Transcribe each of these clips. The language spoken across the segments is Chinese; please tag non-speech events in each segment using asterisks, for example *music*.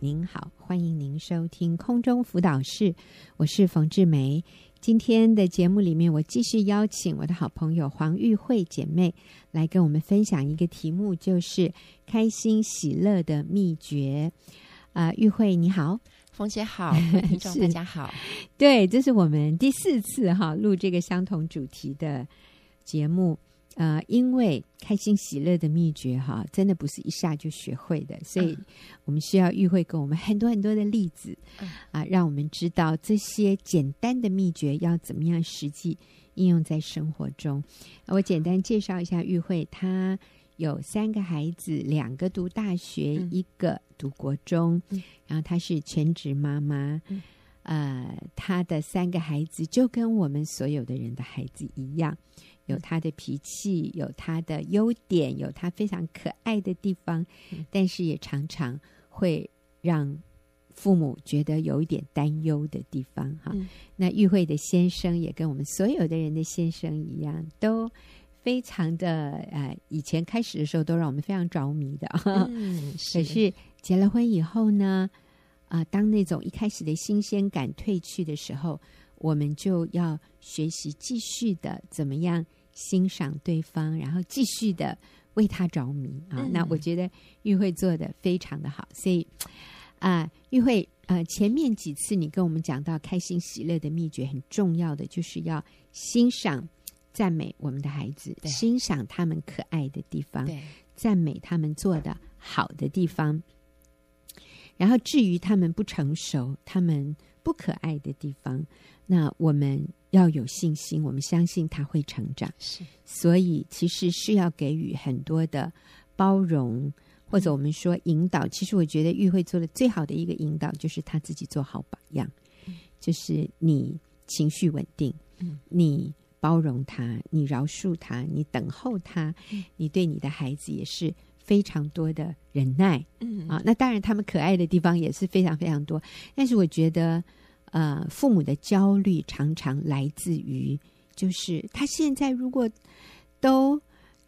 您好，欢迎您收听空中辅导室，我是冯志梅。今天的节目里面，我继续邀请我的好朋友黄玉慧姐妹来跟我们分享一个题目，就是开心喜乐的秘诀。啊、呃，玉慧你好，冯姐好，听众大家好。*laughs* 对，这是我们第四次哈录这个相同主题的节目。呃，因为开心喜乐的秘诀哈，真的不是一下就学会的，所以我们需要玉慧给我们很多很多的例子，啊，让我们知道这些简单的秘诀要怎么样实际应用在生活中。我简单介绍一下玉慧，她有三个孩子，两个读大学，一个读国中，然后她是全职妈妈。呃，她的三个孩子就跟我们所有的人的孩子一样。有他的脾气，有他的优点，有他非常可爱的地方，但是也常常会让父母觉得有一点担忧的地方。哈、嗯，那玉慧的先生也跟我们所有的人的先生一样，都非常的呃，以前开始的时候都让我们非常着迷的。嗯，是。可是结了婚以后呢，啊、呃，当那种一开始的新鲜感褪去的时候，我们就要学习继续的怎么样。欣赏对方，然后继续的为他着迷啊！嗯、那我觉得玉慧做的非常的好，所以啊、呃，玉慧呃，前面几次你跟我们讲到开心喜乐的秘诀，很重要的就是要欣赏、赞美我们的孩子，欣赏他们可爱的地方，赞美他们做的好的地方。然后至于他们不成熟、他们不可爱的地方，那我们。要有信心，我们相信他会成长。是，所以其实是要给予很多的包容，或者我们说引导。其实我觉得玉慧做的最好的一个引导，就是他自己做好榜样。就是你情绪稳定，你包容他，你饶恕他，你等候他，你对你的孩子也是非常多的忍耐。嗯啊，那当然他们可爱的地方也是非常非常多，但是我觉得。呃，父母的焦虑常常来自于，就是他现在如果都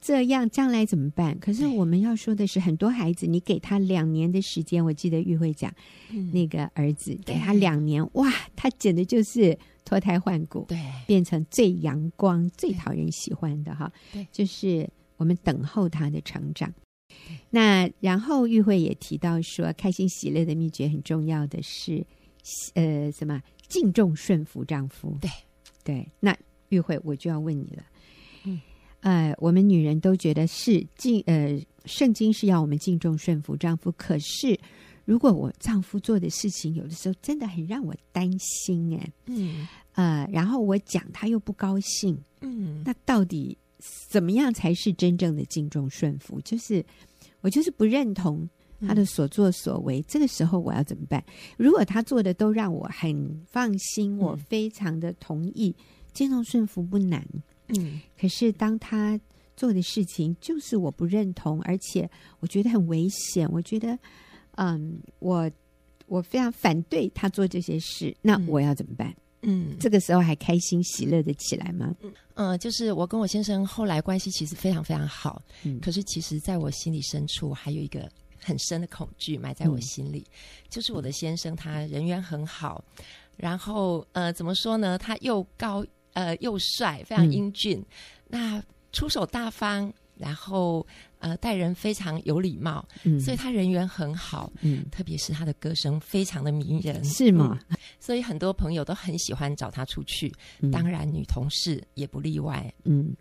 这样，将来怎么办？可是我们要说的是，很多孩子，你给他两年的时间，我记得玉慧讲，嗯、那个儿子给他两年，哇，他简直就是脱胎换骨，对，变成最阳光、最讨人喜欢的哈。对，就是我们等候他的成长。那然后玉慧也提到说，开心喜乐的秘诀很重要的是。呃，什么敬重顺服丈夫？对对，那玉慧我就要问你了。嗯，呃，我们女人都觉得是敬呃，圣经是要我们敬重顺服丈夫。可是，如果我丈夫做的事情有的时候真的很让我担心，哎，嗯，呃，然后我讲他又不高兴，嗯，那到底怎么样才是真正的敬重顺服？就是我就是不认同。他的所作所为，这个时候我要怎么办？如果他做的都让我很放心，我非常的同意，敬重顺服不难。嗯，可是当他做的事情就是我不认同，而且我觉得很危险，我觉得，嗯，我我非常反对他做这些事，那我要怎么办？嗯，这个时候还开心喜乐的起来吗？嗯，呃，就是我跟我先生后来关系其实非常非常好，嗯，可是其实在我心里深处还有一个。很深的恐惧埋在我心里，嗯、就是我的先生，他人缘很好，然后呃，怎么说呢？他又高呃又帅，非常英俊，嗯、那出手大方，然后呃待人非常有礼貌，嗯、所以他人缘很好，嗯，特别是他的歌声非常的迷人，是吗？嗯、所以很多朋友都很喜欢找他出去，嗯、当然女同事也不例外，嗯，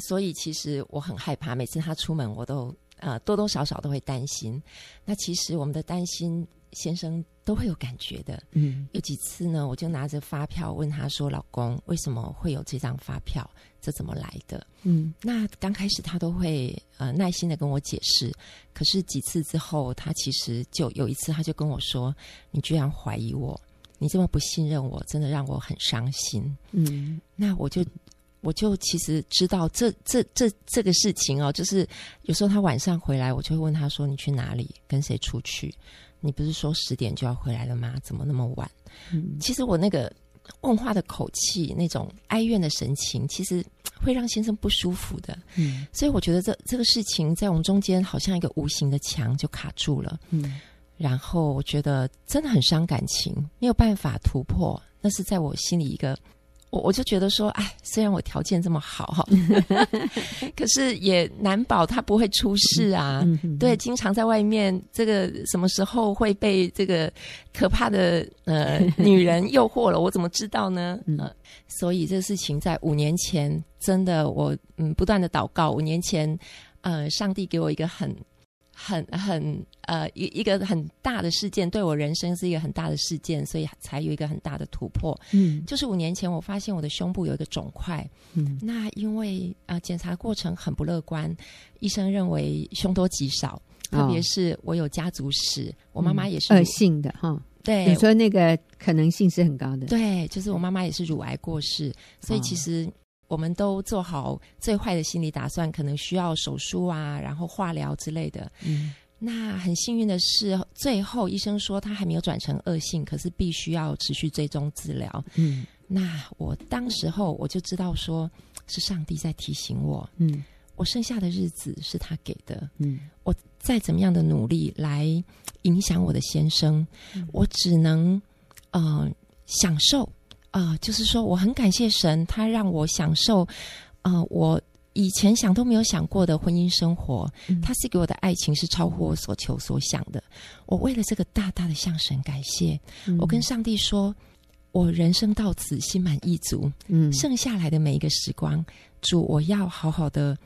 所以其实我很害怕，每次他出门我都。呃，多多少少都会担心。那其实我们的担心，先生都会有感觉的。嗯，有几次呢，我就拿着发票问他说：“老公，为什么会有这张发票？这怎么来的？”嗯，那刚开始他都会呃耐心的跟我解释。可是几次之后，他其实就有一次，他就跟我说：“你居然怀疑我，你这么不信任我，真的让我很伤心。”嗯，那我就。我就其实知道这这这这个事情哦，就是有时候他晚上回来，我就会问他说：“你去哪里？跟谁出去？你不是说十点就要回来了吗？怎么那么晚？”嗯，其实我那个问话的口气，那种哀怨的神情，其实会让先生不舒服的。嗯，所以我觉得这这个事情在我们中间好像一个无形的墙就卡住了。嗯，然后我觉得真的很伤感情，没有办法突破，那是在我心里一个。我我就觉得说，哎，虽然我条件这么好哈，*laughs* 可是也难保他不会出事啊。嗯嗯、对，经常在外面，这个什么时候会被这个可怕的呃 *laughs* 女人诱惑了？我怎么知道呢？嗯、呃，所以这事情在五年前，真的我嗯不断的祷告。五年前，呃，上帝给我一个很。很很呃一一个很大的事件，对我人生是一个很大的事件，所以才有一个很大的突破。嗯，就是五年前我发现我的胸部有一个肿块，嗯，那因为啊、呃、检查过程很不乐观，医生认为凶多吉少，特别是我有家族史，哦、我妈妈也是恶性的哈，对，你说那个可能性是很高的，对，就是我妈妈也是乳癌过世，所以其实。我们都做好最坏的心理打算，可能需要手术啊，然后化疗之类的。嗯，那很幸运的是，最后医生说他还没有转成恶性，可是必须要持续追踪治疗。嗯，那我当时候我就知道说，是上帝在提醒我。嗯，我剩下的日子是他给的。嗯，我再怎么样的努力来影响我的先生，嗯，我只能呃享受。啊、呃，就是说，我很感谢神，他让我享受，啊、呃，我以前想都没有想过的婚姻生活。嗯、他是给我的爱情是超乎我所求所想的。我为了这个大大的向神感谢。嗯、我跟上帝说，我人生到此心满意足。嗯，剩下来的每一个时光，主，我要好好的，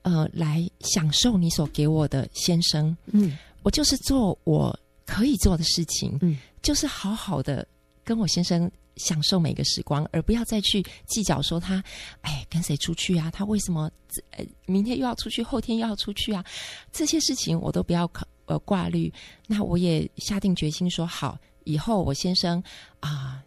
呃，来享受你所给我的先生。嗯，我就是做我可以做的事情。嗯，就是好好的跟我先生。享受每个时光，而不要再去计较说他，哎，跟谁出去啊？他为什么呃明天又要出去，后天又要出去啊？这些事情我都不要考呃挂虑。那我也下定决心说好，以后我先生啊，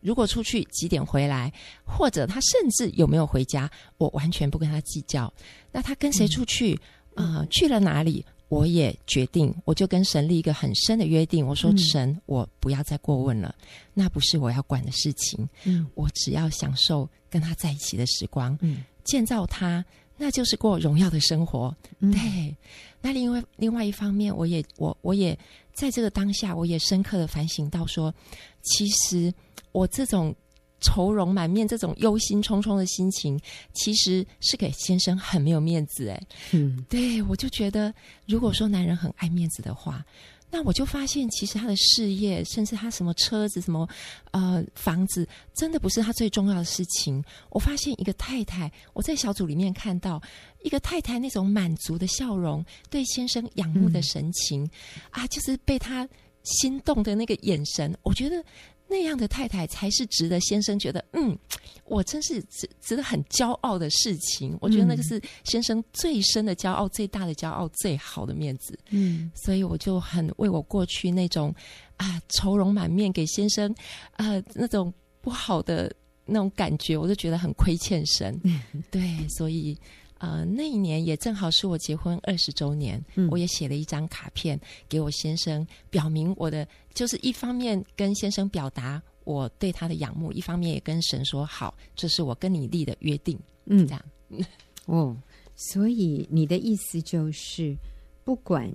如果出去几点回来，或者他甚至有没有回家，我完全不跟他计较。那他跟谁出去啊？去了哪里？我也决定，我就跟神立一个很深的约定。我说：“神，我不要再过问了，嗯、那不是我要管的事情。嗯，我只要享受跟他在一起的时光，嗯，建造他，那就是过荣耀的生活。嗯、对。那另外另外一方面，我也我我也在这个当下，我也深刻的反省到说，其实我这种。”愁容满面，这种忧心忡忡的心情，其实是给先生很没有面子哎。嗯，对，我就觉得，如果说男人很爱面子的话，那我就发现，其实他的事业，甚至他什么车子、什么呃房子，真的不是他最重要的事情。我发现一个太太，我在小组里面看到一个太太那种满足的笑容，对先生仰慕的神情，嗯、啊，就是被他心动的那个眼神，我觉得。那样的太太才是值得先生觉得，嗯，我真是值值得很骄傲的事情。我觉得那个是先生最深的骄傲、最大的骄傲、最好的面子。嗯，所以我就很为我过去那种啊愁容满面给先生啊那种不好的那种感觉，我就觉得很亏欠神。嗯，对，所以。呃，那一年也正好是我结婚二十周年，嗯、我也写了一张卡片给我先生，表明我的就是一方面跟先生表达我对他的仰慕，一方面也跟神说好，这是我跟你立的约定。嗯，这样。*laughs* 哦，所以你的意思就是，不管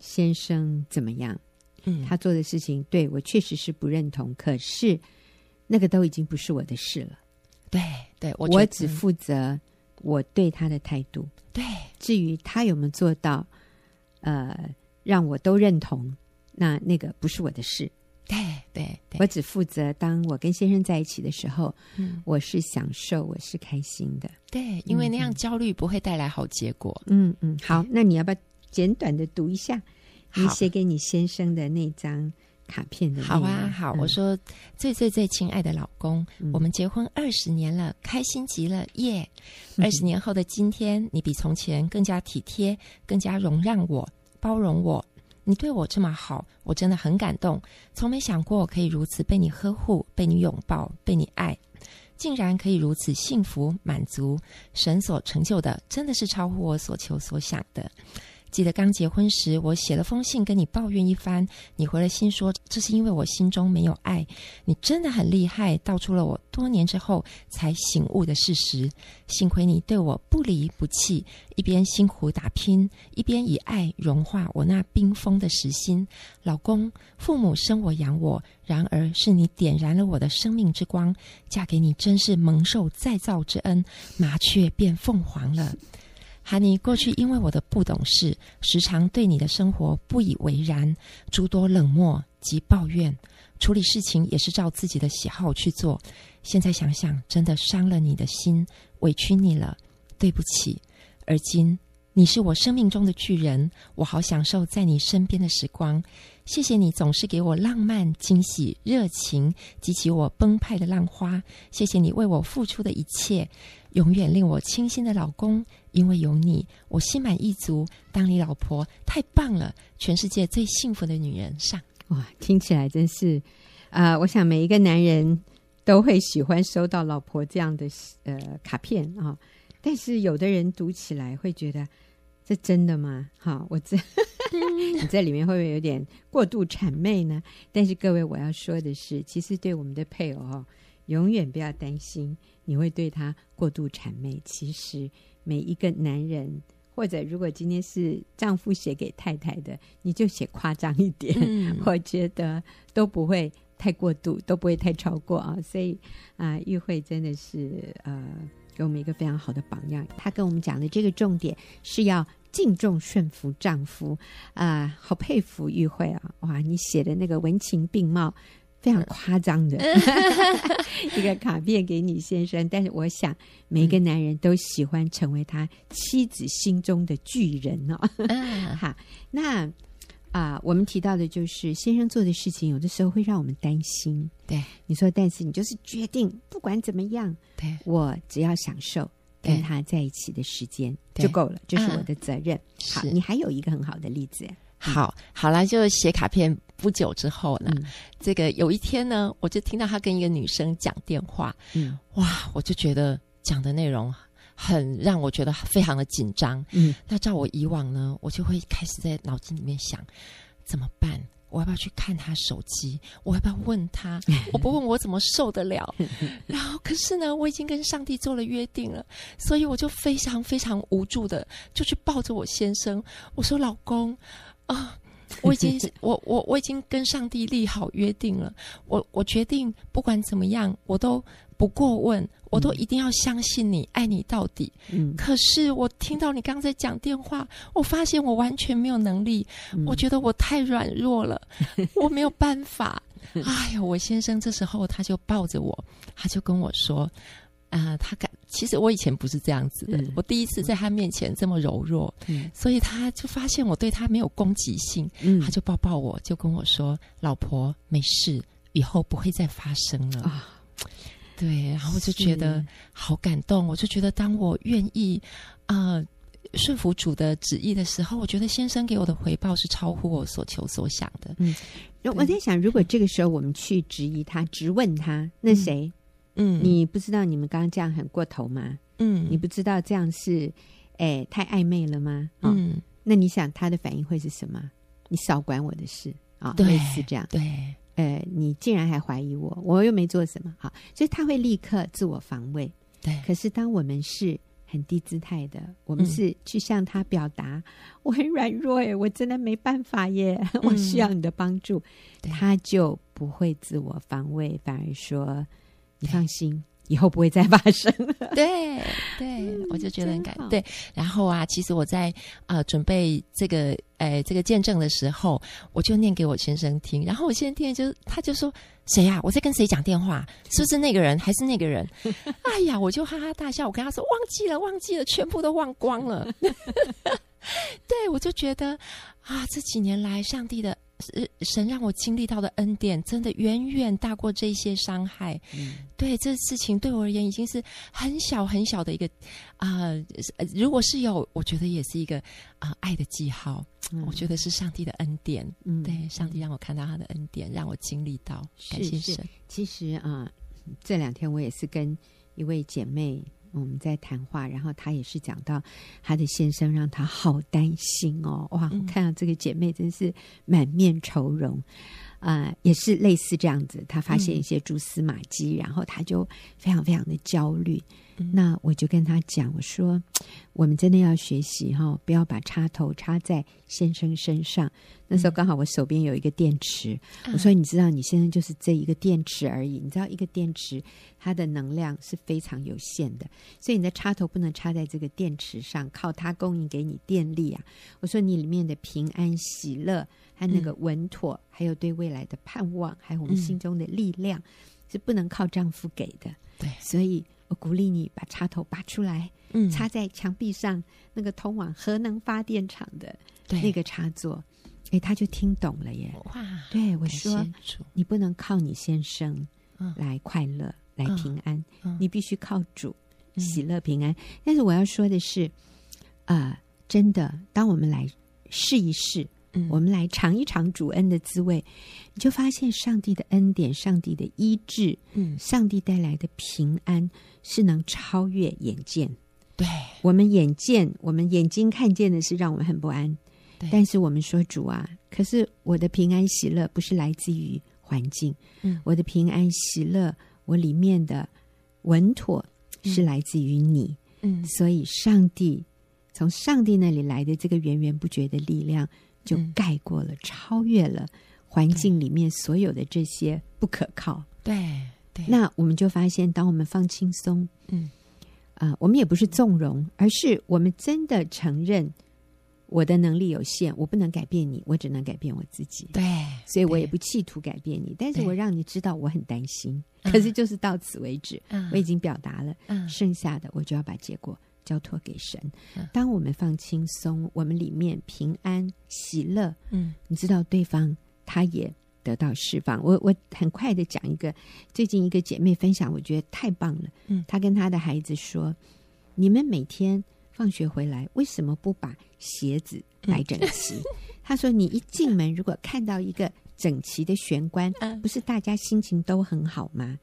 先生怎么样，嗯，他做的事情对我确实是不认同，可是那个都已经不是我的事了。对，对我我只负责。我对他的态度，对，至于他有没有做到，呃，让我都认同，那那个不是我的事。对对，对我只负责当我跟先生在一起的时候，嗯，我是享受，我是开心的。对，因为那样焦虑不会带来好结果。嗯嗯，好，那你要不要简短的读一下你写给你先生的那张？卡片的好啊，好，嗯、我说最最最亲爱的老公，嗯、我们结婚二十年了，开心极了，耶！二十年后的今天，你比从前更加体贴，更加容让我，包容我。你对我这么好，我真的很感动，从没想过可以如此被你呵护，被你拥抱，被你爱，竟然可以如此幸福满足。神所成就的，真的是超乎我所求所想的。记得刚结婚时，我写了封信跟你抱怨一番，你回了信说这是因为我心中没有爱。你真的很厉害，道出了我多年之后才醒悟的事实。幸亏你对我不离不弃，一边辛苦打拼，一边以爱融化我那冰封的实心。老公，父母生我养我，然而是你点燃了我的生命之光。嫁给你真是蒙受再造之恩，麻雀变凤凰了。哈尼，过去因为我的不懂事，时常对你的生活不以为然，诸多冷漠及抱怨，处理事情也是照自己的喜好去做。现在想想，真的伤了你的心，委屈你了，对不起。而今你是我生命中的巨人，我好享受在你身边的时光。谢谢你总是给我浪漫、惊喜、热情，激起我澎湃的浪花。谢谢你为我付出的一切，永远令我倾心的老公。因为有你，我心满意足。当你老婆太棒了，全世界最幸福的女人上。哇，听起来真是啊、呃！我想每一个男人都会喜欢收到老婆这样的呃卡片啊、哦。但是有的人读起来会觉得，这真的吗？哈、哦，我这 *laughs* 你在里面会不会有点过度谄媚呢？但是各位，我要说的是，其实对我们的配偶哦，永远不要担心你会对他过度谄媚。其实。每一个男人，或者如果今天是丈夫写给太太的，你就写夸张一点，嗯、*laughs* 我觉得都不会太过度，都不会太超过啊。所以啊，玉慧真的是呃，给我们一个非常好的榜样。她跟我们讲的这个重点是要敬重顺服丈夫啊，好佩服玉慧啊！哇，你写的那个文情并茂。非常夸张的 *laughs* 一个卡片给你先生，但是我想每个男人都喜欢成为他妻子心中的巨人哦。*laughs* 好，那啊、呃，我们提到的就是先生做的事情，有的时候会让我们担心。对，你说，但是你就是决定，不管怎么样，对，我只要享受跟他在一起的时间就够了，这、是我的责任。好，你还有一个很好的例子。好，好了，就写卡片。不久之后呢，嗯、这个有一天呢，我就听到他跟一个女生讲电话，嗯，哇，我就觉得讲的内容很让我觉得非常的紧张，嗯，那照我以往呢，我就会开始在脑筋里面想怎么办？我要不要去看他手机？我要不要问他？*laughs* 我不问我怎么受得了？*laughs* 然后可是呢，我已经跟上帝做了约定了，所以我就非常非常无助的就去抱着我先生，我说：“老公啊。呃”我已经，*laughs* 我我我已经跟上帝立好约定了。我我决定不管怎么样，我都不过问，我都一定要相信你，爱你到底。嗯。可是我听到你刚才讲电话，我发现我完全没有能力。嗯。我觉得我太软弱了，我没有办法。*laughs* 哎呀，我先生这时候他就抱着我，他就跟我说。啊、呃，他感其实我以前不是这样子的，嗯、我第一次在他面前这么柔弱，嗯、所以他就发现我对他没有攻击性，嗯、他就抱抱我，就跟我说：“老婆，没事，以后不会再发生了。啊”对，然后我就觉得好感动，我就觉得当我愿意啊、呃、顺服主的旨意的时候，我觉得先生给我的回报是超乎我所求所想的。嗯，我在想，如果这个时候我们去质疑他，质问他，那谁？嗯嗯，你不知道你们刚刚这样很过头吗？嗯，你不知道这样是，哎，太暧昧了吗？嗯，那你想他的反应会是什么？你少管我的事啊，类似这样。对，呃，你竟然还怀疑我，我又没做什么，好，所以他会立刻自我防卫。对，可是当我们是很低姿态的，我们是去向他表达，嗯、我很软弱耶，我真的没办法耶，嗯、*laughs* 我需要你的帮助，对他就不会自我防卫，反而说。你放心，以后不会再发生了。对对，我就觉得很感动。对，然后啊，其实我在啊、呃、准备这个诶、呃、这个见证的时候，我就念给我先生听。然后我先生听就他就说：“谁呀、啊？我在跟谁讲电话？是不是那个人？还是那个人？” *laughs* 哎呀，我就哈哈大笑。我跟他说：“忘记了，忘记了，全部都忘光了。*laughs* ”对，我就觉得啊，这几年来上帝的。神让我经历到的恩典，真的远远大过这些伤害。嗯，对，这事情对我而言已经是很小很小的一个啊、呃。如果是有，我觉得也是一个啊、呃、爱的记号。嗯、我觉得是上帝的恩典。嗯，对，上帝让我看到他的恩典，让我经历到。感谢神。其实啊、呃，这两天我也是跟一位姐妹我们在谈话，然后她也是讲到她的先生让她好担心哦，哇！我看到这个姐妹真是满面愁容。啊、呃，也是类似这样子，她发现一些蛛丝马迹，嗯、然后她就非常非常的焦虑。嗯、那我就跟他讲，我说，*tsk* 我们真的要学习哈，不要把插头插在先生身上。那时候刚好我手边有一个电池，嗯、我说，你知道，你先生就是这一个电池而已。你知道，一个电池它的能量是非常有限的，所以你的插头不能插在这个电池上，靠它供应给你电力啊。我说，你里面的平安喜乐。和那个稳妥，嗯、还有对未来的盼望，还有我们心中的力量，嗯、是不能靠丈夫给的。对，所以我鼓励你把插头拔出来，嗯，插在墙壁上那个通往核能发电厂的那个插座。哎，他就听懂了耶！哇，对我说，你不能靠你先生来快乐、嗯、来平安，你必须靠主喜乐平安。嗯、但是我要说的是，啊、呃，真的，当我们来试一试。嗯、我们来尝一尝主恩的滋味，你就发现上帝的恩典、上帝的医治，嗯，上帝带来的平安是能超越眼见。对，我们眼见，我们眼睛看见的是让我们很不安。对，但是我们说主啊，可是我的平安喜乐不是来自于环境，嗯，我的平安喜乐，我里面的稳妥是来自于你，嗯，所以上帝从上帝那里来的这个源源不绝的力量。就盖过了，嗯、超越了环境里面所有的这些不可靠。对对，那我们就发现，当我们放轻松，嗯，啊、呃，我们也不是纵容，而是我们真的承认我的能力有限，我不能改变你，我只能改变我自己。对，所以我也不企图改变你，但是我让你知道我很担心。可是就是到此为止，嗯、我已经表达了，嗯、剩下的我就要把结果。交托给神。当我们放轻松，我们里面平安喜乐。嗯，你知道对方他也得到释放。我我很快的讲一个最近一个姐妹分享，我觉得太棒了。嗯，她跟她的孩子说：“你们每天放学回来，为什么不把鞋子摆整齐？” *laughs* 她说：“你一进门，如果看到一个。”整齐的玄关，不是大家心情都很好吗？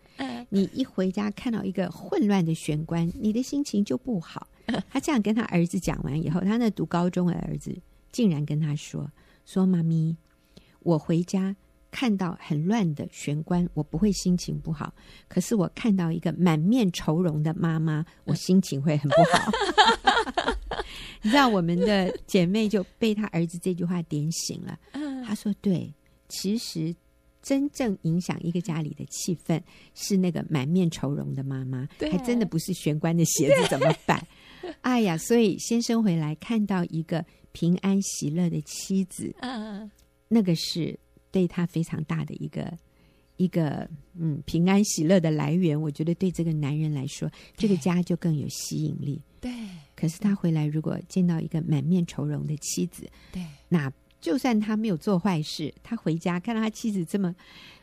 你一回家看到一个混乱的玄关，你的心情就不好。*laughs* 他这样跟他儿子讲完以后，他那读高中的儿子竟然跟他说：“说妈咪，我回家看到很乱的玄关，我不会心情不好。可是我看到一个满面愁容的妈妈，我心情会很不好。*laughs* ”你知道，我们的姐妹就被他儿子这句话点醒了。他说：“对。”其实，真正影响一个家里的气氛是那个满面愁容的妈妈，对还真的不是玄关的鞋子怎么摆。对 *laughs* 哎呀，所以先生回来看到一个平安喜乐的妻子，嗯，那个是对他非常大的一个一个嗯平安喜乐的来源。我觉得对这个男人来说，这个家就更有吸引力。对，可是他回来如果见到一个满面愁容的妻子，对，那。就算他没有做坏事，他回家看到他妻子这么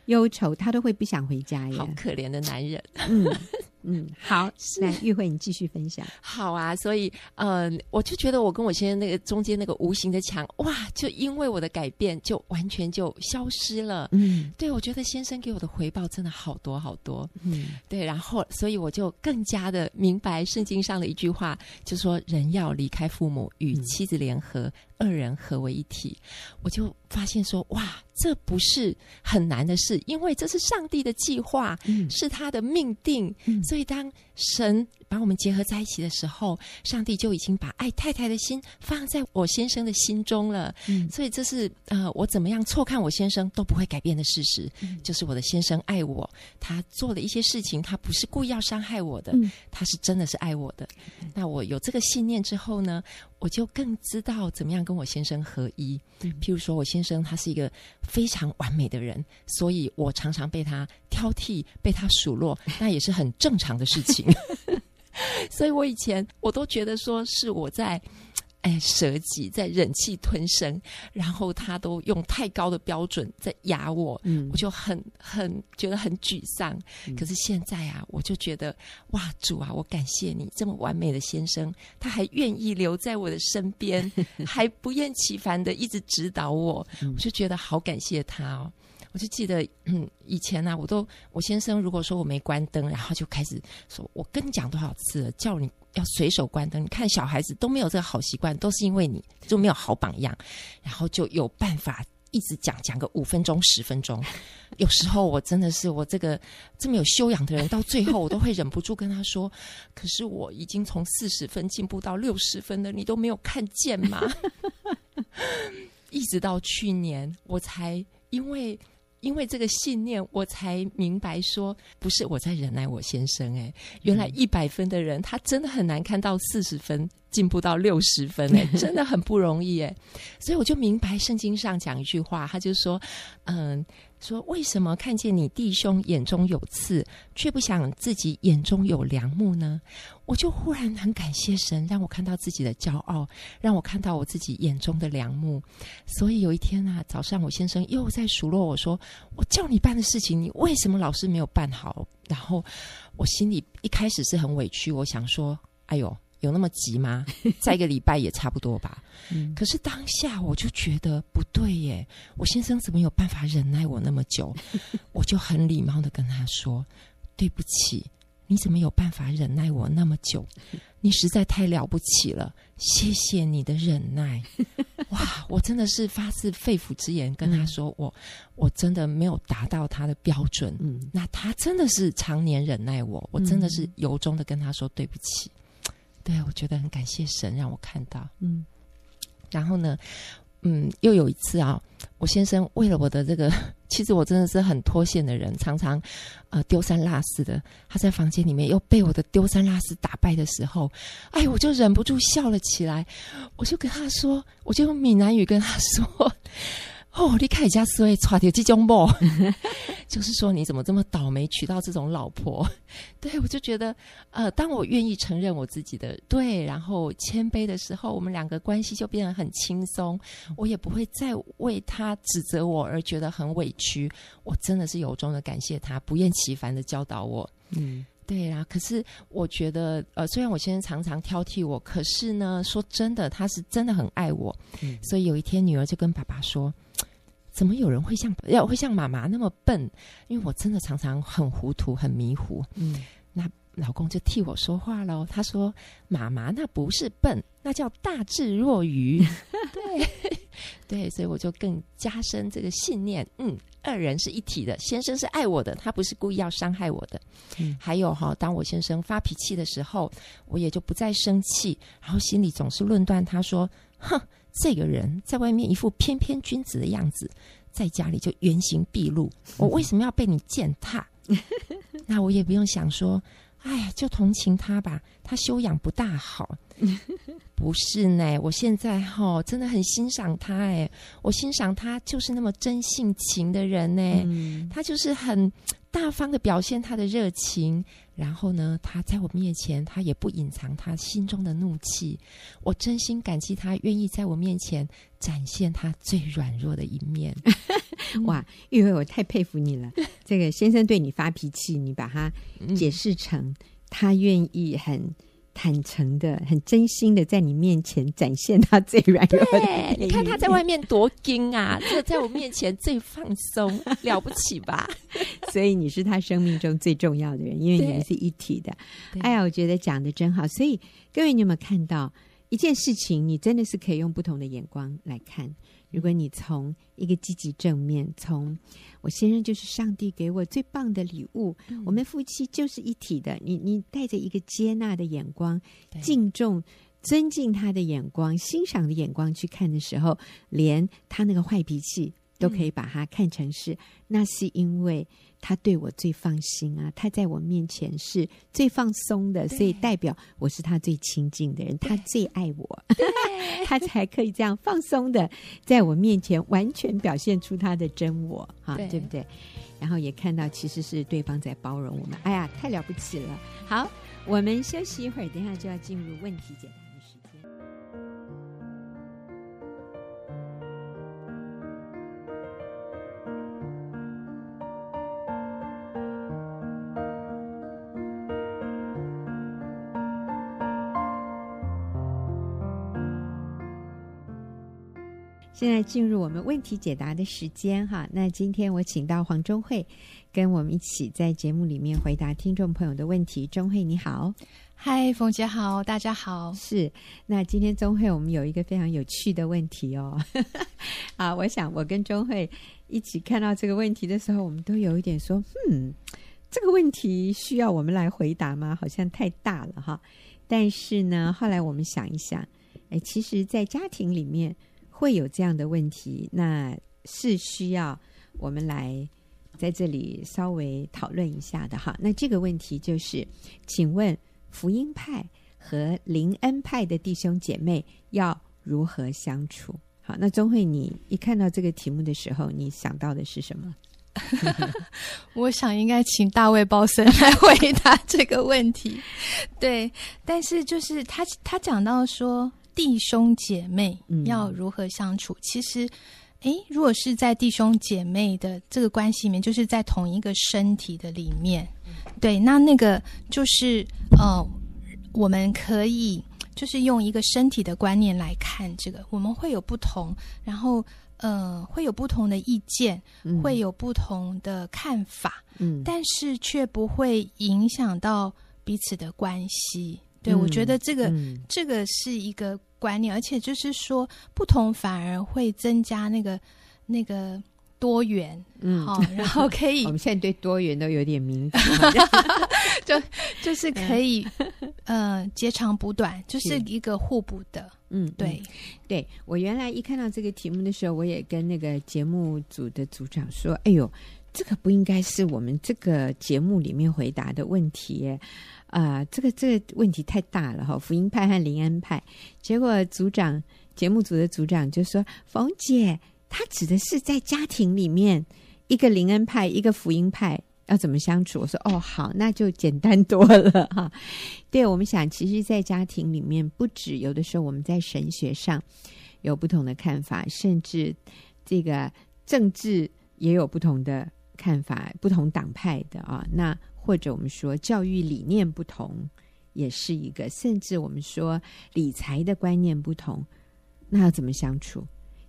忧愁，他都会不想回家呀。好可怜的男人。嗯 *laughs* 嗯，好，是那玉慧你继续分享。好啊，所以呃，我就觉得我跟我先生那个中间那个无形的墙，哇，就因为我的改变，就完全就消失了。嗯，对，我觉得先生给我的回报真的好多好多。嗯，对，然后所以我就更加的明白圣经上的一句话，就说人要离开父母，与妻子联合。嗯二人合为一体，我就发现说，哇，这不是很难的事，因为这是上帝的计划，嗯、是他的命定，嗯、所以当神把我们结合在一起的时候，上帝就已经把爱太太的心放在我先生的心中了。嗯、所以这是呃，我怎么样错看我先生都不会改变的事实，嗯、就是我的先生爱我，他做了一些事情，他不是故意要伤害我的，嗯、他是真的是爱我的。嗯、那我有这个信念之后呢，我就更知道怎么样跟我先生合一。嗯、譬如说，我先生他是一个非常完美的人，所以我常常被他挑剔，被他数落，*laughs* 那也是很正常的事情。*laughs* 所以我以前我都觉得说是我在。哎，舍己在忍气吞声，然后他都用太高的标准在压我，嗯，我就很很觉得很沮丧。嗯、可是现在啊，我就觉得哇，主啊，我感谢你这么完美的先生，他还愿意留在我的身边，*laughs* 还不厌其烦的一直指导我，嗯、我就觉得好感谢他哦。我就记得，嗯，以前呢、我都我先生如果说我没关灯，然后就开始说：“我跟你讲多少次了，叫你要随手关灯。你看小孩子都没有这个好习惯，都是因为你就没有好榜样。”然后就有办法一直讲讲个五分钟、十分钟。*laughs* 有时候我真的是我这个这么有修养的人，到最后我都会忍不住跟他说：“可是我已经从四十分进步到六十分了，你都没有看见吗？” *laughs* 一直到去年，我才因为。因为这个信念，我才明白说，不是我在忍耐我先生。哎，原来一百分的人，他真的很难看到四十分进步到六十分，哎，*laughs* 真的很不容易，哎。所以我就明白圣经上讲一句话，他就说，嗯。说为什么看见你弟兄眼中有刺，却不想自己眼中有梁木呢？我就忽然很感谢神，让我看到自己的骄傲，让我看到我自己眼中的梁木。所以有一天啊，早上我先生又在数落我说：“我叫你办的事情，你为什么老是没有办好？”然后我心里一开始是很委屈，我想说：“哎呦。”有那么急吗？*laughs* 再一个礼拜也差不多吧。嗯，可是当下我就觉得不对耶，我先生怎么有办法忍耐我那么久？*laughs* 我就很礼貌的跟他说：“对不起，你怎么有办法忍耐我那么久？你实在太了不起了，谢谢你的忍耐。*laughs* ”哇，我真的是发自肺腑之言跟他说：“我我真的没有达到他的标准。”嗯，那他真的是常年忍耐我，我真的是由衷的跟他说对不起。对，我觉得很感谢神让我看到，嗯，然后呢，嗯，又有一次啊，我先生为了我的这个，*laughs* 其实我真的是很脱线的人，常常呃丢三落四的。他在房间里面又被我的丢三落四打败的时候，哎，我就忍不住笑了起来。我就跟他说，我就用闽南语跟他说。哦，你看人家所以娶到这种某，*laughs* 就是说你怎么这么倒霉娶到这种老婆？*laughs* 对，我就觉得，呃，当我愿意承认我自己的对，然后谦卑的时候，我们两个关系就变得很轻松，我也不会再为他指责我而觉得很委屈。我真的是由衷的感谢他，不厌其烦的教导我。嗯，对啊。可是我觉得，呃，虽然我先生常常挑剔我，可是呢，说真的，他是真的很爱我。嗯，所以有一天，女儿就跟爸爸说。怎么有人会像要会像妈妈那么笨？因为我真的常常很糊涂、很迷糊。嗯，那老公就替我说话喽。他说：“妈妈那不是笨，那叫大智若愚。*laughs* ”对对，所以我就更加深这个信念。嗯，二人是一体的，先生是爱我的，他不是故意要伤害我的。嗯，还有哈，当我先生发脾气的时候，我也就不再生气，然后心里总是论断他说：“哼。”这个人在外面一副翩翩君子的样子，在家里就原形毕露。我为什么要被你践踏？*laughs* 那我也不用想说，哎呀，就同情他吧，他修养不大好。*laughs* 不是呢，我现在哈、哦、真的很欣赏他哎，我欣赏他就是那么真性情的人呢，嗯、他就是很大方的表现他的热情，然后呢，他在我面前他也不隐藏他心中的怒气，我真心感激他愿意在我面前展现他最软弱的一面。*laughs* 哇，玉慧，我太佩服你了，*laughs* 这个先生对你发脾气，你把他解释成他愿意很。坦诚的、很真心的，在你面前展现他最软弱的。对，你看他在外面多硬啊，这在我面前最放松，*laughs* 了不起吧？*laughs* 所以你是他生命中最重要的人，因为你们是一体的。哎呀，我觉得讲的真好。所以各位，你有没有看到一件事情？你真的是可以用不同的眼光来看。如果你从一个积极正面，从我先生就是上帝给我最棒的礼物，嗯、我们夫妻就是一体的。你你带着一个接纳的眼光、敬重、尊敬他的眼光、欣赏的眼光去看的时候，连他那个坏脾气都可以把它看成是，嗯、那是因为。他对我最放心啊，他在我面前是最放松的，所以代表我是他最亲近的人，他最爱我，*laughs* 他才可以这样放松的在我面前完全表现出他的真我，哈，对不对？然后也看到其实是对方在包容我们，哎呀，太了不起了！好，我们休息一会儿，等一下就要进入问题解答。现在进入我们问题解答的时间哈。那今天我请到黄中慧跟我们一起在节目里面回答听众朋友的问题。中慧你好，嗨，冯姐好，大家好。是，那今天中慧我们有一个非常有趣的问题哦。*laughs* 啊，我想我跟中慧一起看到这个问题的时候，我们都有一点说，嗯，这个问题需要我们来回答吗？好像太大了哈。但是呢，后来我们想一想，哎，其实，在家庭里面。会有这样的问题，那是需要我们来在这里稍微讨论一下的哈。那这个问题就是，请问福音派和灵恩派的弟兄姐妹要如何相处？好，那钟慧，你一看到这个题目的时候，你想到的是什么？*laughs* 我想应该请大卫鲍森来回答这个问题。对，但是就是他他讲到说。弟兄姐妹要如何相处？嗯、其实，诶，如果是在弟兄姐妹的这个关系里面，就是在同一个身体的里面，对，那那个就是呃，我们可以就是用一个身体的观念来看这个，我们会有不同，然后呃，会有不同的意见，嗯、会有不同的看法，嗯，但是却不会影响到彼此的关系。对，我觉得这个、嗯、这个是一个观念，而且就是说，不同反而会增加那个那个多元，嗯，好，然后可以，*laughs* 我们现在对多元都有点敏感，*laughs* 就就是可以，嗯、呃，截长补短，就是一个互补的，嗯，对，对我原来一看到这个题目的时候，我也跟那个节目组的组长说，哎呦，这个不应该是我们这个节目里面回答的问题耶。啊、这个这个问题太大了哈！福音派和灵恩派，结果组长节目组的组长就说：“冯姐，他指的是在家庭里面，一个灵恩派，一个福音派要怎么相处？”我说：“哦，好，那就简单多了哈。”对，我们想，其实，在家庭里面，不止有的时候我们在神学上有不同的看法，甚至这个政治也有不同的看法，不同党派的啊，那。或者我们说教育理念不同，也是一个；甚至我们说理财的观念不同，那要怎么相处？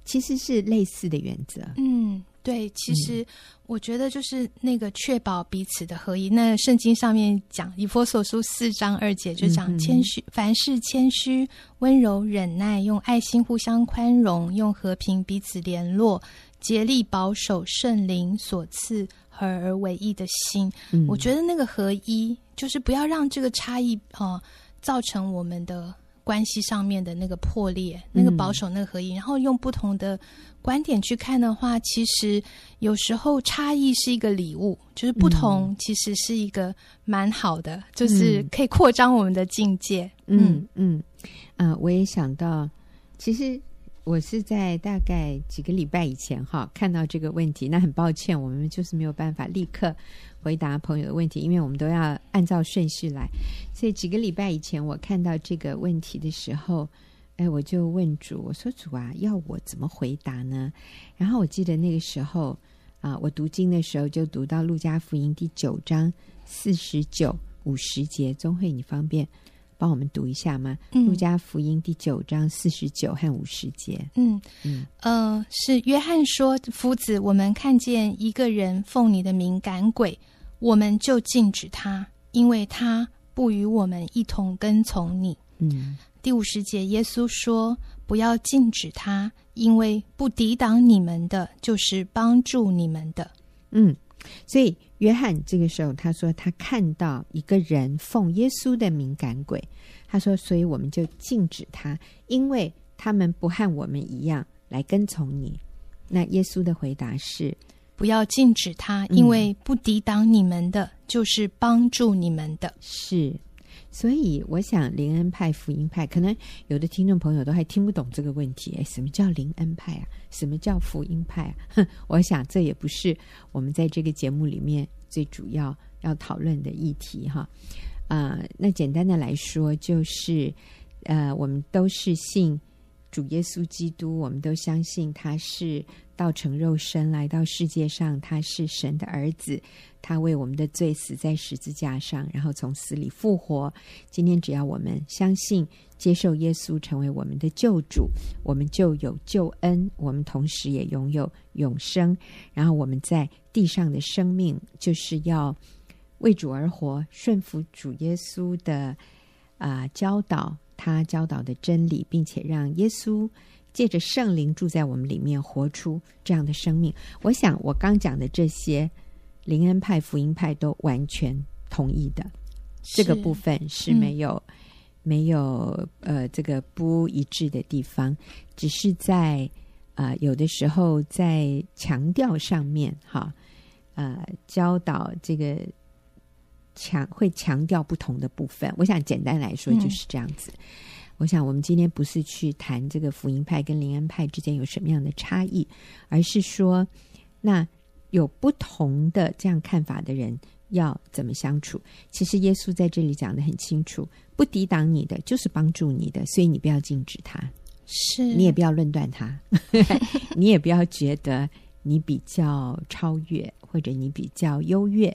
其实是类似的原则。嗯，对。其实我觉得就是那个确保彼此的合一。那圣经上面讲，以佛所书四章二节就讲谦虚，凡事谦虚、温柔、忍耐，用爱心互相宽容，用和平彼此联络，竭力保守圣灵所赐。合而为一的心，嗯、我觉得那个合一就是不要让这个差异啊、呃、造成我们的关系上面的那个破裂，嗯、那个保守那个合一，然后用不同的观点去看的话，其实有时候差异是一个礼物，就是不同其实是一个蛮好的，嗯、就是可以扩张我们的境界。嗯嗯嗯、呃，我也想到，其实。我是在大概几个礼拜以前哈看到这个问题，那很抱歉，我们就是没有办法立刻回答朋友的问题，因为我们都要按照顺序来。所以几个礼拜以前我看到这个问题的时候，哎，我就问主，我说主啊，要我怎么回答呢？然后我记得那个时候啊，我读经的时候就读到路加福音第九章四十九、五十节，中慧你方便？帮我们读一下吗？嗯，路加福音第九章四十九和五十节。嗯嗯呃，是约翰说：“夫子，我们看见一个人奉你的名赶鬼，我们就禁止他，因为他不与我们一同跟从你。”嗯。第五十节，耶稣说：“不要禁止他，因为不抵挡你们的，就是帮助你们的。”嗯。所以，约翰这个时候他说，他看到一个人奉耶稣的敏感鬼，他说，所以我们就禁止他，因为他们不和我们一样来跟从你。那耶稣的回答是：不要禁止他，因为不抵挡你们的，就是帮助你们的。是。所以，我想灵恩派、福音派，可能有的听众朋友都还听不懂这个问题。诶，什么叫灵恩派啊？什么叫福音派啊？*laughs* 我想这也不是我们在这个节目里面最主要要讨论的议题哈。啊、那简单的来说，就是呃，我们都是信主耶稣基督，我们都相信他是道成肉身来到世界上，他是神的儿子，他为我们的罪死在十字架上，然后从死里复活。今天只要我们相信、接受耶稣成为我们的救主，我们就有救恩，我们同时也拥有永生。然后我们在地上的生命，就是要为主而活，顺服主耶稣的啊、教导，他教导的真理，并且让耶稣。借着圣灵住在我们里面，活出这样的生命。我想，我刚讲的这些，灵恩派、福音派都完全同意的。这个部分是没有、嗯、没有呃这个不一致的地方，只是在啊、呃、有的时候在强调上面哈，呃教导这个强会强调不同的部分。我想简单来说就是这样子。嗯我想，我们今天不是去谈这个福音派跟灵恩派之间有什么样的差异，而是说，那有不同的这样看法的人要怎么相处？其实耶稣在这里讲得很清楚：不抵挡你的，就是帮助你的，所以你不要禁止他，是你也不要论断他，*laughs* 你也不要觉得你比较超越或者你比较优越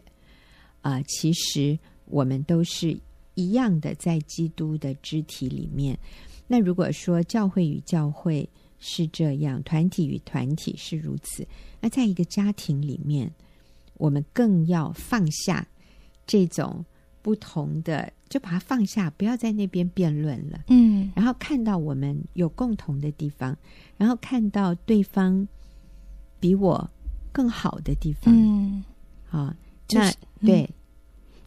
啊、呃。其实我们都是。一样的，在基督的肢体里面。那如果说教会与教会是这样，团体与团体是如此，那在一个家庭里面，我们更要放下这种不同的，就把它放下，不要在那边辩论了。嗯，然后看到我们有共同的地方，然后看到对方比我更好的地方。嗯，好，那、就是、对。嗯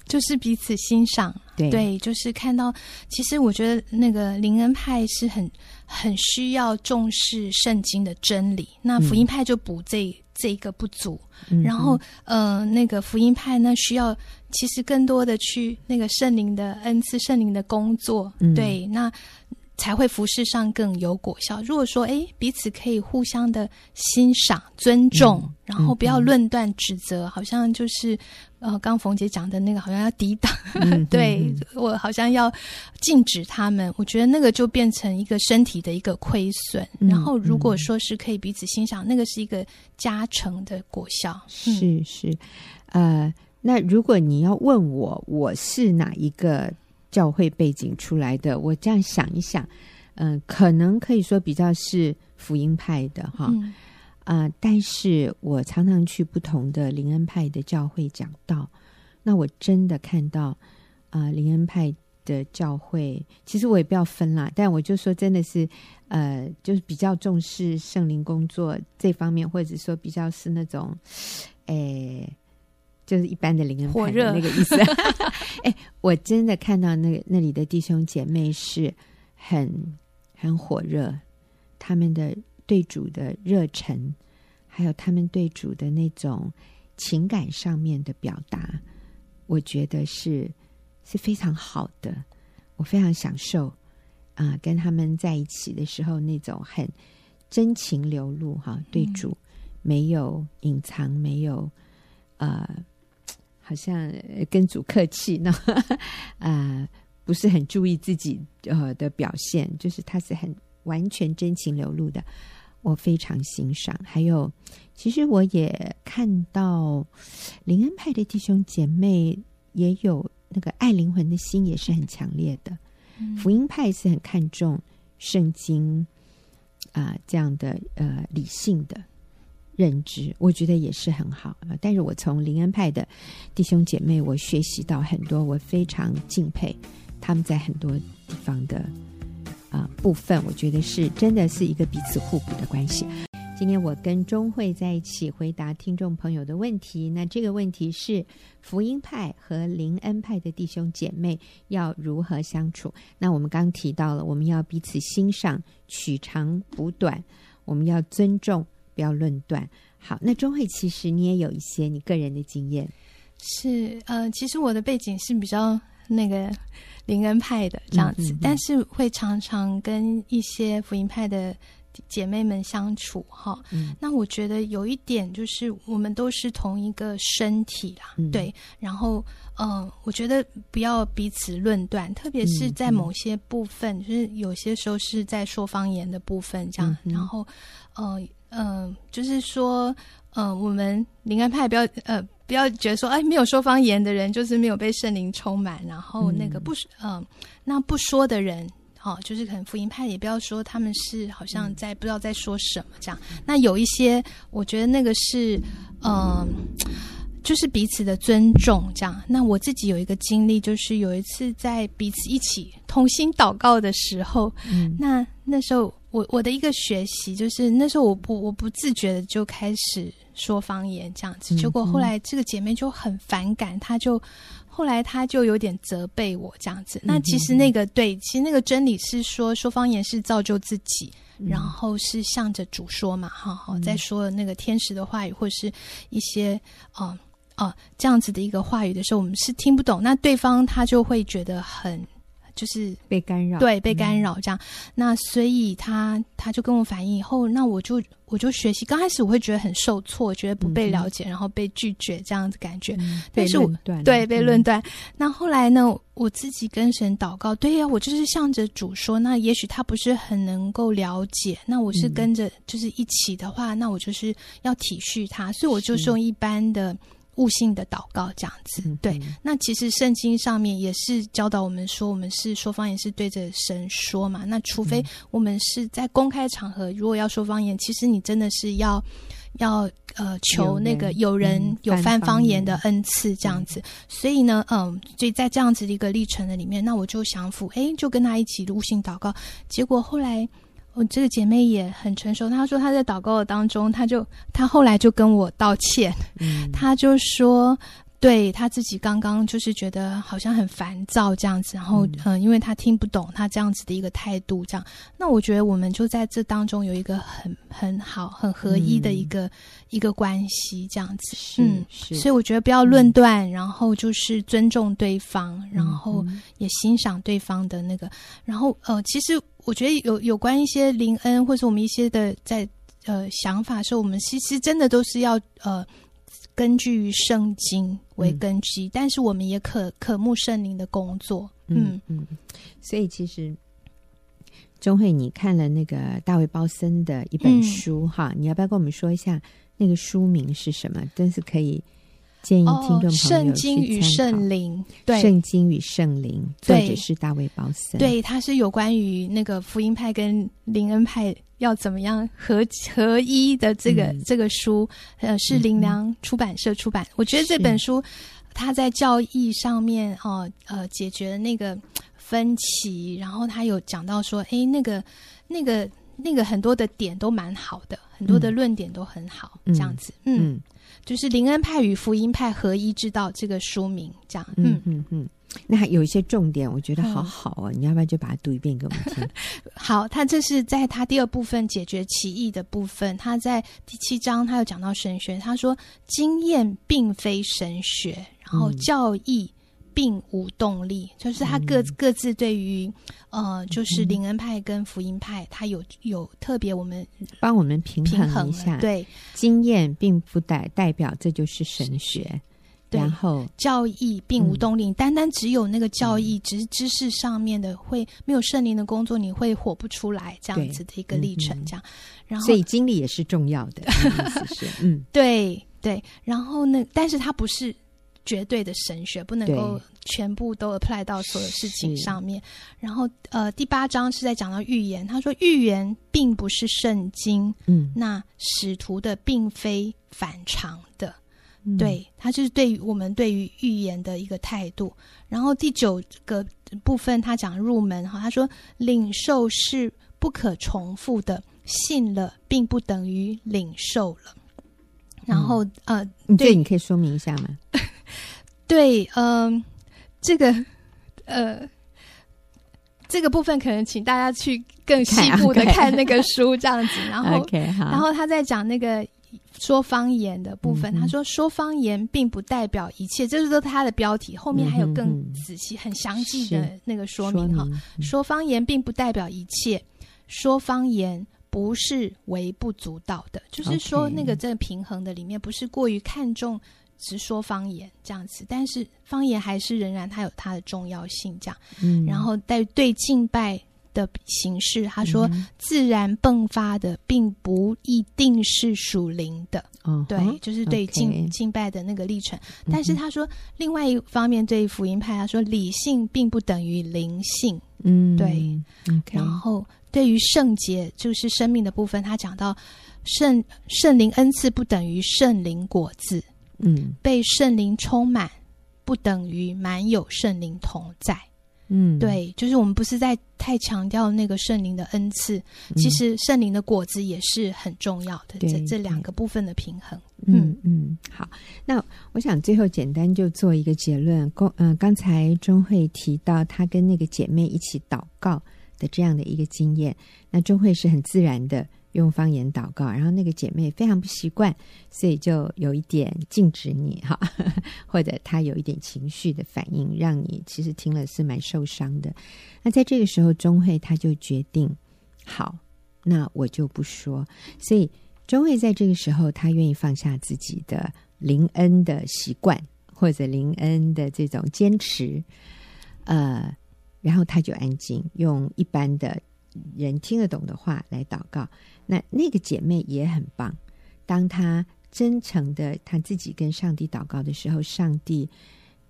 就是彼此欣赏，对，对，就是看到。其实我觉得那个灵恩派是很很需要重视圣经的真理，那福音派就补这、嗯、这一个不足。然后，嗯、呃，那个福音派呢，需要其实更多的去那个圣灵的恩赐、圣灵的工作，嗯、对，那才会服饰上更有果效。如果说，哎，彼此可以互相的欣赏、尊重，嗯、然后不要论断、指责，嗯、好像就是。呃，刚冯姐讲的那个好像要抵挡，嗯、*laughs* 对、嗯、我好像要禁止他们。我觉得那个就变成一个身体的一个亏损。嗯、然后，如果说是可以彼此欣赏，嗯、那个是一个加成的果效。是是，呃，那如果你要问我，我是哪一个教会背景出来的？我这样想一想，嗯、呃，可能可以说比较是福音派的哈。嗯啊、呃！但是我常常去不同的灵恩派的教会讲道，那我真的看到啊，呃、灵恩派的教会，其实我也不要分啦，但我就说真的是，呃，就是比较重视圣灵工作这方面，或者说比较是那种，诶，就是一般的灵恩派的那个意思。*laughs* 哎，我真的看到那个那里的弟兄姐妹是很很火热，他们的。对主的热忱，还有他们对主的那种情感上面的表达，我觉得是是非常好的。我非常享受啊、呃，跟他们在一起的时候那种很真情流露哈、啊，对主没有隐藏，没有呃，好像跟主客气呢，*laughs* 呃，不是很注意自己呃的表现，就是他是很完全真情流露的。我非常欣赏，还有，其实我也看到灵恩派的弟兄姐妹也有那个爱灵魂的心，也是很强烈的。嗯、福音派是很看重圣经啊、呃、这样的呃理性的认知，我觉得也是很好啊。但是我从林恩派的弟兄姐妹，我学习到很多，我非常敬佩他们在很多地方的。啊，部分我觉得是真的是一个彼此互补的关系。今天我跟钟慧在一起回答听众朋友的问题。那这个问题是福音派和林恩派的弟兄姐妹要如何相处？那我们刚提到了，我们要彼此欣赏，取长补短，我们要尊重，不要论断。好，那钟慧其实你也有一些你个人的经验。是，呃，其实我的背景是比较那个。灵恩派的这样子，嗯嗯嗯，但是会常常跟一些福音派的姐妹们相处哈。嗯、那我觉得有一点就是，我们都是同一个身体啦，嗯、对。然后，嗯、呃，我觉得不要彼此论断，特别是在某些部分，就是有些时候是在说方言的部分这样。然后，呃，嗯、呃，就是说，嗯、呃，我们灵恩派不要呃不要觉得说，哎，没有说方言的人就是没有被圣灵充满，然后那个不嗯、呃，那不说的人。哦，就是可能福音派也不要说他们是好像在不知道在说什么这样。那有一些，我觉得那个是，嗯、呃，就是彼此的尊重这样。那我自己有一个经历，就是有一次在彼此一起同心祷告的时候，嗯，那那时候我我的一个学习就是那时候我不我不自觉的就开始说方言这样子，结果后来这个姐妹就很反感，她就。后来她就有点责备我这样子。那其实那个对，其实那个真理是说，说方言是造就自己，然后是向着主说嘛，哈，好，在说那个天使的话语或者是一些哦哦这样子的一个话语的时候，我们是听不懂。那对方他就会觉得很。就是被干扰，对，被干扰这样。嗯、那所以他他就跟我反映以后，那我就我就学习。刚开始我会觉得很受挫，觉得不被了解，嗯、然后被拒绝这样子感觉。嗯、但是我对被论断。嗯、那后来呢，我自己跟神祷告，对呀、啊，我就是向着主说。那也许他不是很能够了解，那我是跟着就是一起的话，嗯、那我就是要体恤他，所以我就是用一般的。悟性的祷告这样子，对。那其实圣经上面也是教导我们说，我们是说方言是对着神说嘛。那除非我们是在公开场合，如果要说方言，其实你真的是要要呃求那个有人有翻方言的恩赐这样子。所以呢，嗯，所以在这样子的一个历程的里面，那我就想服，哎，就跟他一起悟性祷告。结果后来。我这个姐妹也很成熟，她说她在祷告的当中，她就她后来就跟我道歉，嗯，她就说。对他自己刚刚就是觉得好像很烦躁这样子，然后嗯、呃，因为他听不懂他这样子的一个态度，这样。那我觉得我们就在这当中有一个很很好、很合一的一个、嗯、一个关系，这样子。是嗯，是。所以我觉得不要论断，嗯、然后就是尊重对方，然后也欣赏对方的那个。然后呃，其实我觉得有有关一些灵恩或者我们一些的在呃想法的时候，我们其实真的都是要呃。根据圣经为根基，嗯、但是我们也可渴慕圣灵的工作。嗯嗯，所以其实钟慧，你看了那个大卫鲍森的一本书、嗯、哈，你要不要跟我们说一下那个书名是什么？真是可以建议听众朋友、哦、圣经与圣灵，对，圣经与圣灵，作者是大卫鲍森，对，他是有关于那个福音派跟灵恩派。要怎么样合合一的这个、嗯、这个书，呃，是林良出版社出版。嗯、我觉得这本书，他在教义上面哦，呃，解决了那个分歧，然后他有讲到说，哎，那个那个那个很多的点都蛮好的，很多的论点都很好，嗯、这样子，嗯，嗯就是灵恩派与福音派合一之道这个书名，这样，嗯嗯嗯。那还有一些重点，我觉得好好哦。嗯、你要不要就把它读一遍给我们听？*laughs* 好，他这是在他第二部分解决歧义的部分。他在第七章，他有讲到神学。他说，经验并非神学，然后教义并无动力，嗯、就是他各各自对于呃，就是灵恩派跟福音派，他有有特别，我们帮我们平衡一下。对，经验并不代代表这就是神学。对然后教义并无动力，嗯、单单只有那个教义，只是知识上面的，会没有圣灵的工作，你会活不出来这样子的一个历程。这样，嗯、然后所以经历也是重要的，*laughs* 是嗯，对对。然后呢，但是他不是绝对的神学，不能够全部都 apply 到所有事情上面。然后呃，第八章是在讲到预言，他说预言并不是圣经，嗯，那使徒的并非反常的。对，他就是对于我们对于预言的一个态度。然后第九个部分，他讲入门哈，他说领受是不可重复的，信了并不等于领受了。然后、嗯、呃，对，你可以说明一下吗？对，嗯、呃，这个呃，这个部分可能请大家去更细部的看那个书，这样子。然后，*laughs* okay, 然后他在讲那个。说方言的部分，嗯、他说说方言并不代表一切，这是都他的标题，后面还有更仔细、嗯、很详细的那个说明哈。说，方言并不代表一切，说方言不是微不足道的，就是说那个这个平衡的里面不是过于看重只说方言这样子，但是方言还是仍然它有它的重要性这样。嗯，然后在对敬拜的形式。他说，自然迸发的并不一定是属灵的，嗯，对，就是对敬.敬拜的那个历程。但是他说，另外一方面对福音派，他说理性并不等于灵性，嗯，对。然后对于圣洁，就是生命的部分，他讲到圣圣灵恩赐不等于圣灵果子，嗯，被圣灵充满。不等于满有圣灵同在，嗯，对，就是我们不是在太强调那个圣灵的恩赐，嗯、其实圣灵的果子也是很重要的，这这两个部分的平衡。嗯嗯，好，那我想最后简单就做一个结论。公嗯、呃，刚才钟慧提到她跟那个姐妹一起祷告的这样的一个经验，那钟慧是很自然的。用方言祷告，然后那个姐妹非常不习惯，所以就有一点禁止你哈，*laughs* 或者她有一点情绪的反应，让你其实听了是蛮受伤的。那在这个时候，钟慧她就决定，好，那我就不说。所以钟慧在这个时候，她愿意放下自己的灵恩的习惯，或者灵恩的这种坚持，呃，然后她就安静，用一般的人听得懂的话来祷告。那那个姐妹也很棒，当她真诚的她自己跟上帝祷告的时候，上帝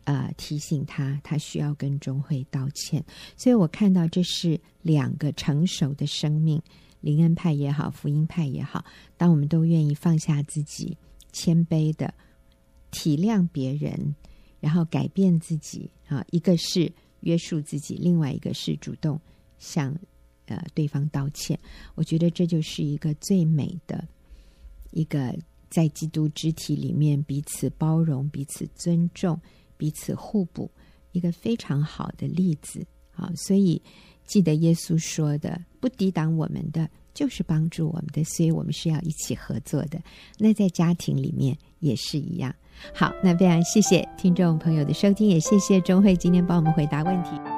呃提醒她，她需要跟钟慧道歉。所以我看到这是两个成熟的生命，灵恩派也好，福音派也好，当我们都愿意放下自己，谦卑的体谅别人，然后改变自己啊，一个是约束自己，另外一个是主动向。呃，对方道歉，我觉得这就是一个最美的一个在基督肢体里面彼此包容、彼此尊重、彼此互补，一个非常好的例子。好，所以记得耶稣说的：“不抵挡我们的，就是帮助我们的。”所以，我们是要一起合作的。那在家庭里面也是一样。好，那非常谢谢听众朋友的收听，也谢谢钟慧今天帮我们回答问题。